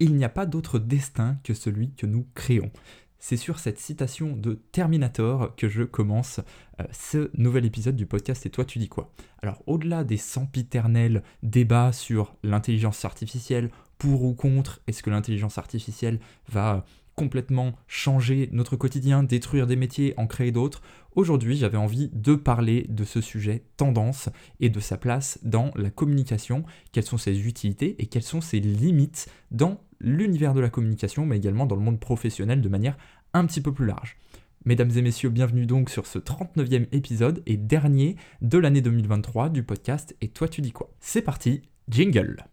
Il n'y a pas d'autre destin que celui que nous créons. C'est sur cette citation de Terminator que je commence euh, ce nouvel épisode du podcast Et toi tu dis quoi? Alors au-delà des sempiternels débats sur l'intelligence artificielle, pour ou contre, est-ce que l'intelligence artificielle va complètement changer notre quotidien, détruire des métiers, en créer d'autres? Aujourd'hui, j'avais envie de parler de ce sujet tendance et de sa place dans la communication, quelles sont ses utilités et quelles sont ses limites dans l'univers de la communication, mais également dans le monde professionnel de manière un petit peu plus large. Mesdames et messieurs, bienvenue donc sur ce 39e épisode et dernier de l'année 2023 du podcast Et toi tu dis quoi? C'est parti, jingle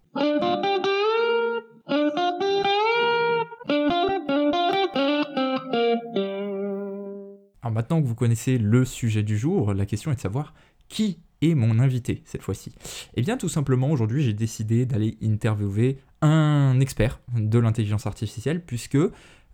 Alors maintenant que vous connaissez le sujet du jour, la question est de savoir qui est mon invité cette fois-ci. Eh bien tout simplement aujourd'hui j'ai décidé d'aller interviewer un expert de l'intelligence artificielle puisque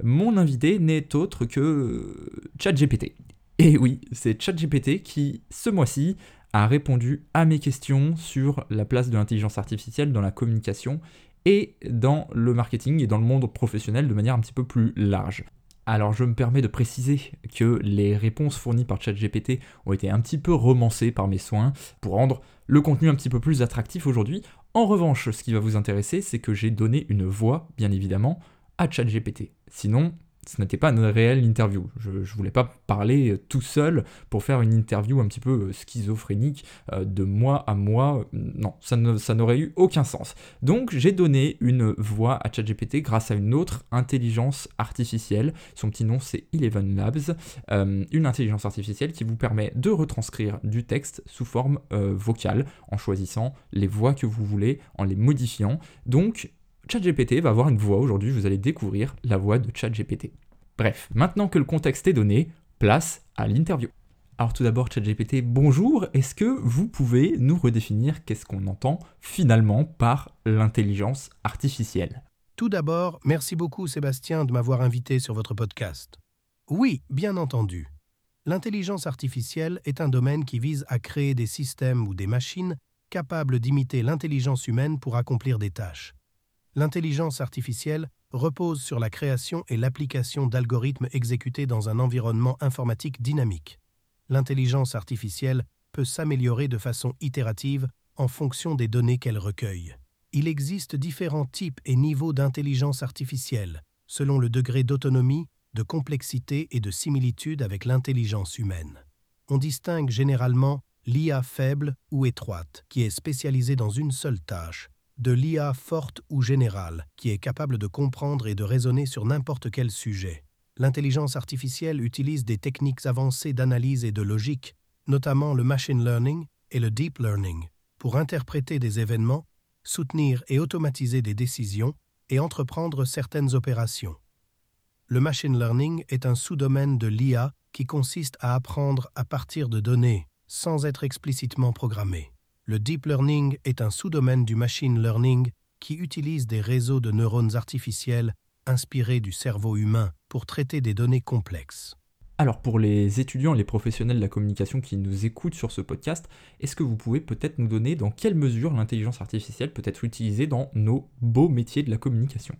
mon invité n'est autre que ChatGPT. Et oui, c'est ChatGPT qui ce mois-ci a répondu à mes questions sur la place de l'intelligence artificielle dans la communication et dans le marketing et dans le monde professionnel de manière un petit peu plus large. Alors je me permets de préciser que les réponses fournies par ChatGPT ont été un petit peu romancées par mes soins pour rendre le contenu un petit peu plus attractif aujourd'hui. En revanche, ce qui va vous intéresser, c'est que j'ai donné une voix, bien évidemment, à ChatGPT. Sinon, ce n'était pas une réelle interview. Je ne voulais pas parler euh, tout seul pour faire une interview un petit peu euh, schizophrénique euh, de moi à moi. Non, ça, n'aurait eu aucun sens. Donc j'ai donné une voix à ChatGPT grâce à une autre intelligence artificielle. Son petit nom c'est Eleven Labs. une intelligence artificielle qui vous permet de retranscrire du texte sous forme vocale en choisissant les voix que vous voulez, en les modifiant. Donc ChatGPT va avoir une voix aujourd'hui, vous allez découvrir la voix de ChatGPT. Bref, maintenant que le contexte est donné, place à l'interview. Alors tout d'abord, ChatGPT, bonjour, est-ce que vous pouvez nous redéfinir qu'est-ce qu'on entend finalement par l'intelligence artificielle? Tout d'abord, merci beaucoup Sébastien de m'avoir invité sur votre podcast. Oui, bien entendu. L'intelligence artificielle est un domaine qui vise à créer des systèmes ou des machines capables d'imiter l'intelligence humaine pour accomplir des tâches l'intelligence artificielle repose sur la création et l'application d'algorithmes exécutés dans un environnement informatique dynamique. L'intelligence artificielle peut s'améliorer de façon itérative en fonction des données qu'elle recueille. Il existe différents types et niveaux d'intelligence artificielle, selon le degré d'autonomie, de complexité et de similitude avec l'intelligence humaine. On distingue généralement l'IA faible ou étroite, qui est spécialisée dans une seule tâche, de l'IA forte ou générale, qui est capable de comprendre et de raisonner sur n'importe quel sujet. L'intelligence artificielle utilise des techniques avancées d'analyse et de logique, notamment le machine learning et le deep learning, pour interpréter des événements, soutenir et automatiser des décisions et entreprendre certaines opérations. Le machine learning est un sous-domaine de l'IA qui consiste à apprendre à partir de données sans être explicitement programmé. Le deep learning est un sous-domaine du machine learning qui utilise des réseaux de neurones artificiels inspirés du cerveau humain pour traiter des données complexes. Alors pour les étudiants et les professionnels de la communication qui nous écoutent sur ce podcast, est-ce que vous pouvez peut-être nous donner dans quelle mesure l'intelligence artificielle peut être utilisée dans nos beaux métiers de la communication?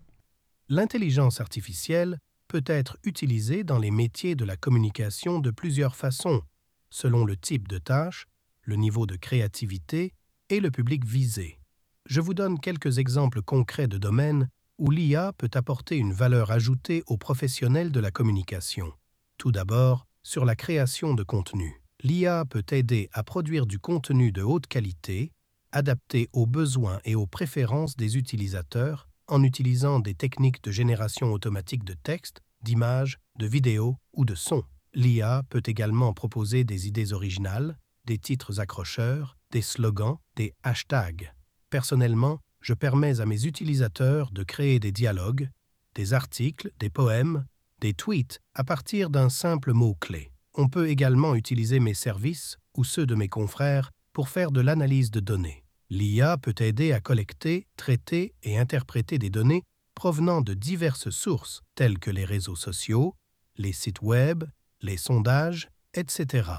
L'intelligence artificielle peut être utilisée dans les métiers de la communication de plusieurs façons, selon le type de tâche, le niveau de créativité et le public visé. Je vous donne quelques exemples concrets de domaines où l'IA peut apporter une valeur ajoutée aux professionnels de la communication. Tout d'abord, sur la création de contenu. L'IA peut aider à produire du contenu de haute qualité, adapté aux besoins et aux préférences des utilisateurs en utilisant des techniques de génération automatique de texte, d'images, de vidéos ou de sons. L'IA peut également proposer des idées originales, des titres accrocheurs, des slogans, des hashtags. Personnellement, je permets à mes utilisateurs de créer des dialogues, des articles, des poèmes, des tweets à partir d'un simple mot-clé. On peut également utiliser mes services ou ceux de mes confrères pour faire de l'analyse de données. L'IA peut aider à collecter, traiter et interpréter des données provenant de diverses sources telles que les réseaux sociaux, les sites web, les sondages, etc.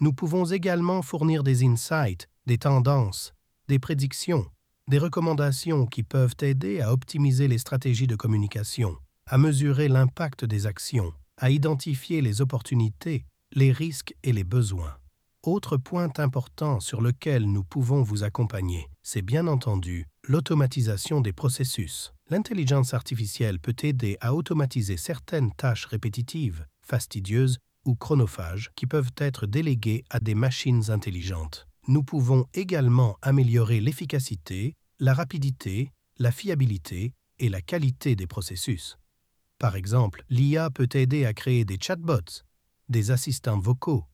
Nous pouvons également fournir des insights, des tendances, des prédictions, des recommandations qui peuvent aider à optimiser les stratégies de communication, à mesurer l'impact des actions, à identifier les opportunités, les risques et les besoins. Autre point important sur lequel nous pouvons vous accompagner, c'est bien entendu l'automatisation des processus. L'intelligence artificielle peut aider à automatiser certaines tâches répétitives, fastidieuses ou chronophages qui peuvent être déléguées à des machines intelligentes. Nous pouvons également améliorer l'efficacité, la rapidité, la fiabilité et la qualité des processus. Par exemple, l'IA peut aider à créer des chatbots, des assistants vocaux,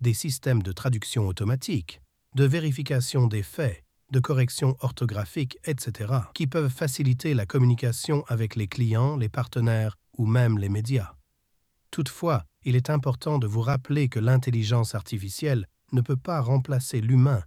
des systèmes de traduction automatique, de vérification des faits, de correction orthographique, etc., qui peuvent faciliter la communication avec les clients, les partenaires ou même les médias. Toutefois, il est important de vous rappeler que l'intelligence artificielle ne peut pas remplacer l'humain,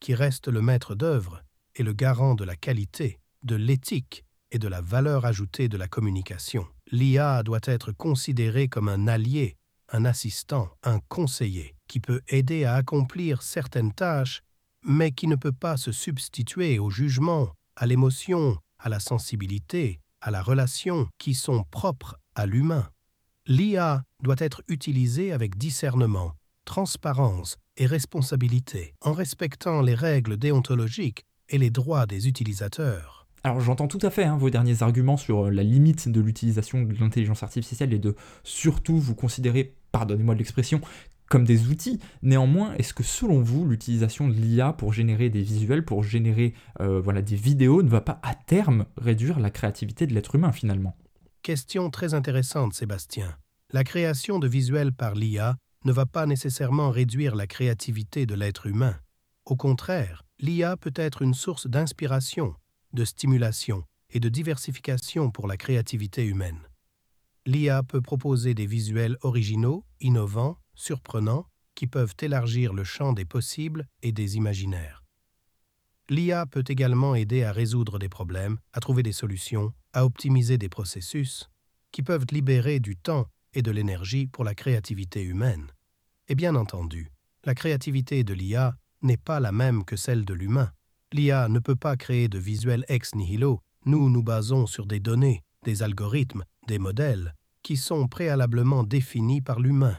qui reste le maître d'œuvre et le garant de la qualité, de l'éthique et de la valeur ajoutée de la communication. L'IA doit être considérée comme un allié, un assistant, un conseiller, qui peut aider à accomplir certaines tâches, mais qui ne peut pas se substituer au jugement, à l'émotion, à la sensibilité, à la relation qui sont propres à l'humain. L'IA doit être utilisée avec discernement, transparence et responsabilité, en respectant les règles déontologiques et les droits des utilisateurs. Alors j'entends tout à fait hein, vos derniers arguments sur euh, la limite de l'utilisation de l'intelligence artificielle et de surtout vous considérer, pardonnez-moi de l'expression, comme des outils. Néanmoins, est-ce que selon vous, l'utilisation de l'IA pour générer des visuels, pour générer euh, voilà, des vidéos, ne va pas à terme réduire la créativité de l'être humain finalement? Question très intéressante, Sébastien. La création de visuels par l'IA ne va pas nécessairement réduire la créativité de l'être humain. Au contraire, l'IA peut être une source d'inspiration, de stimulation et de diversification pour la créativité humaine. L'IA peut proposer des visuels originaux, innovants, surprenants, qui peuvent élargir le champ des possibles et des imaginaires. L'IA peut également aider à résoudre des problèmes, à trouver des solutions, à optimiser des processus, qui peuvent libérer du temps et de l'énergie pour la créativité humaine. Et bien entendu, la créativité de l'IA n'est pas la même que celle de l'humain. L'IA ne peut pas créer de visuels ex nihilo. Nous nous basons sur des données, des algorithmes, des modèles, qui sont préalablement définis par l'humain.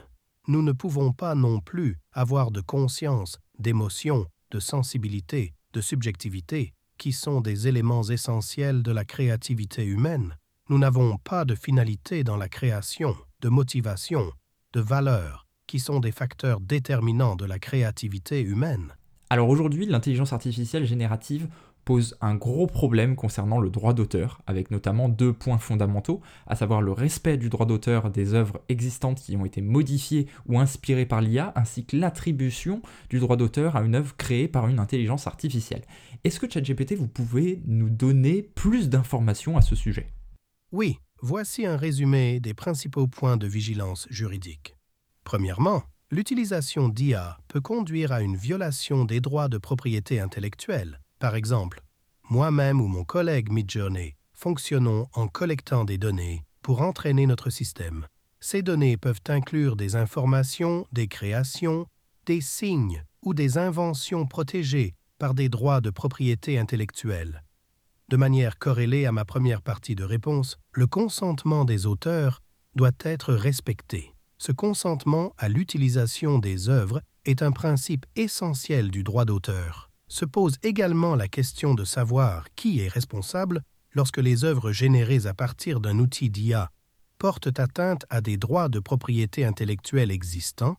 Nous ne pouvons pas non plus avoir de conscience, d'émotion, de sensibilité, de subjectivité, qui sont des éléments essentiels de la créativité humaine. Nous n'avons pas de finalité dans la création, de motivation, de valeur, qui sont des facteurs déterminants de la créativité humaine. Alors aujourd'hui, l'intelligence artificielle générative pose un gros problème concernant le droit d'auteur, avec notamment deux points fondamentaux, à savoir le respect du droit d'auteur des œuvres existantes qui ont été modifiées ou inspirées par l'IA, ainsi que l'attribution du droit d'auteur à une œuvre créée par une intelligence artificielle. Est-ce que ChatGPT, vous pouvez nous donner plus d'informations à ce sujet? Oui, voici un résumé des principaux points de vigilance juridique. Premièrement, l'utilisation d'IA peut conduire à une violation des droits de propriété intellectuelle. Par exemple, moi-même ou mon collègue Midjourney fonctionnons en collectant des données pour entraîner notre système. Ces données peuvent inclure des informations, des créations, des signes ou des inventions protégées par des droits de propriété intellectuelle. De manière corrélée à ma première partie de réponse, le consentement des auteurs doit être respecté. Ce consentement à l'utilisation des œuvres est un principe essentiel du droit d'auteur. Se pose également la question de savoir qui est responsable lorsque les œuvres générées à partir d'un outil d'IA portent atteinte à des droits de propriété intellectuelle existants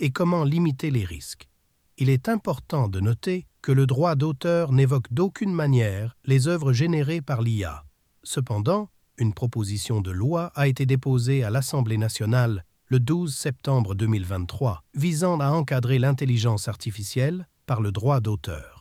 et comment limiter les risques. Il est important de noter que le droit d'auteur n'évoque d'aucune manière les œuvres générées par l'IA. Cependant, une proposition de loi a été déposée à l'Assemblée nationale le 12 septembre 2023, visant à encadrer l'intelligence artificielle par le droit d'auteur.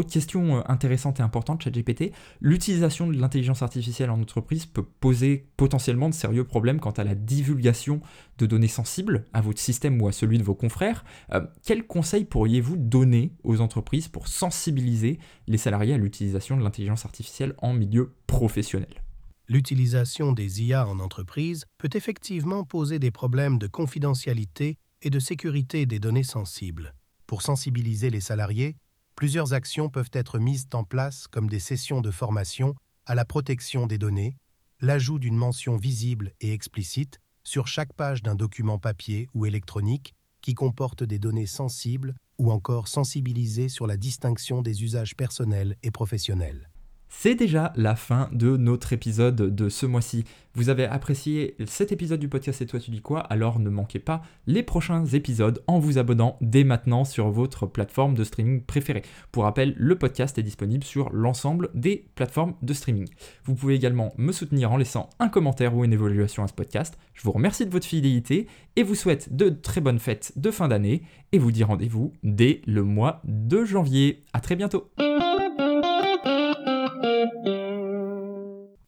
Autre question euh, intéressante et importante, ChatGPT, l'utilisation de l'intelligence artificielle en entreprise peut poser potentiellement de sérieux problèmes quant à la divulgation de données sensibles à votre système ou à celui de vos confrères. Euh, quels conseils pourriez-vous donner aux entreprises pour sensibiliser les salariés à l'utilisation de l'intelligence artificielle en milieu professionnel? L'utilisation des IA en entreprise peut effectivement poser des problèmes de confidentialité et de sécurité des données sensibles. Pour sensibiliser les salariés, Plusieurs actions peuvent être mises en place comme des sessions de formation à la protection des données, l'ajout d'une mention visible et explicite sur chaque page d'un document papier ou électronique qui comporte des données sensibles ou encore sensibilisées sur la distinction des usages personnels et professionnels. C'est déjà la fin de notre épisode de ce mois-ci. Vous avez apprécié cet épisode du podcast Et toi tu dis quoi? Alors ne manquez pas les prochains épisodes en vous abonnant dès maintenant sur votre plateforme de streaming préférée. Pour rappel, le podcast est disponible sur l'ensemble des plateformes de streaming. Vous pouvez également me soutenir en laissant un commentaire ou une évaluation à ce podcast. Je vous remercie de votre fidélité et vous souhaite de très bonnes fêtes de fin d'année et vous dis rendez-vous dès le mois de janvier. A très bientôt